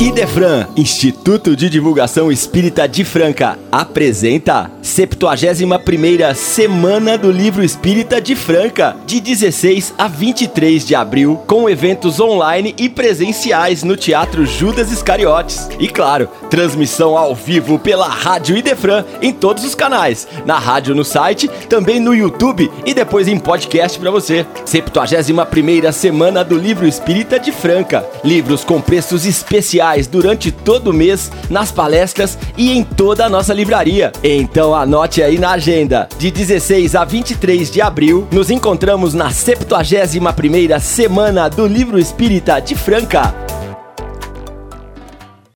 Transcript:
Idefran, Instituto de Divulgação Espírita de Franca, apresenta 71ª Semana do Livro Espírita de Franca, de 16 a 23 de abril, com eventos online e presenciais no Teatro Judas Iscariotes. E claro, transmissão ao vivo pela Rádio Idefran em todos os canais, na rádio no site, também no YouTube e depois em podcast para você. 71ª Semana do Livro Espírita de Franca. Livros com preços especiais durante todo o mês nas palestras e em toda a nossa livraria. Então anote aí na agenda. De 16 a 23 de abril, nos encontramos na 71ª Semana do Livro Espírita de Franca.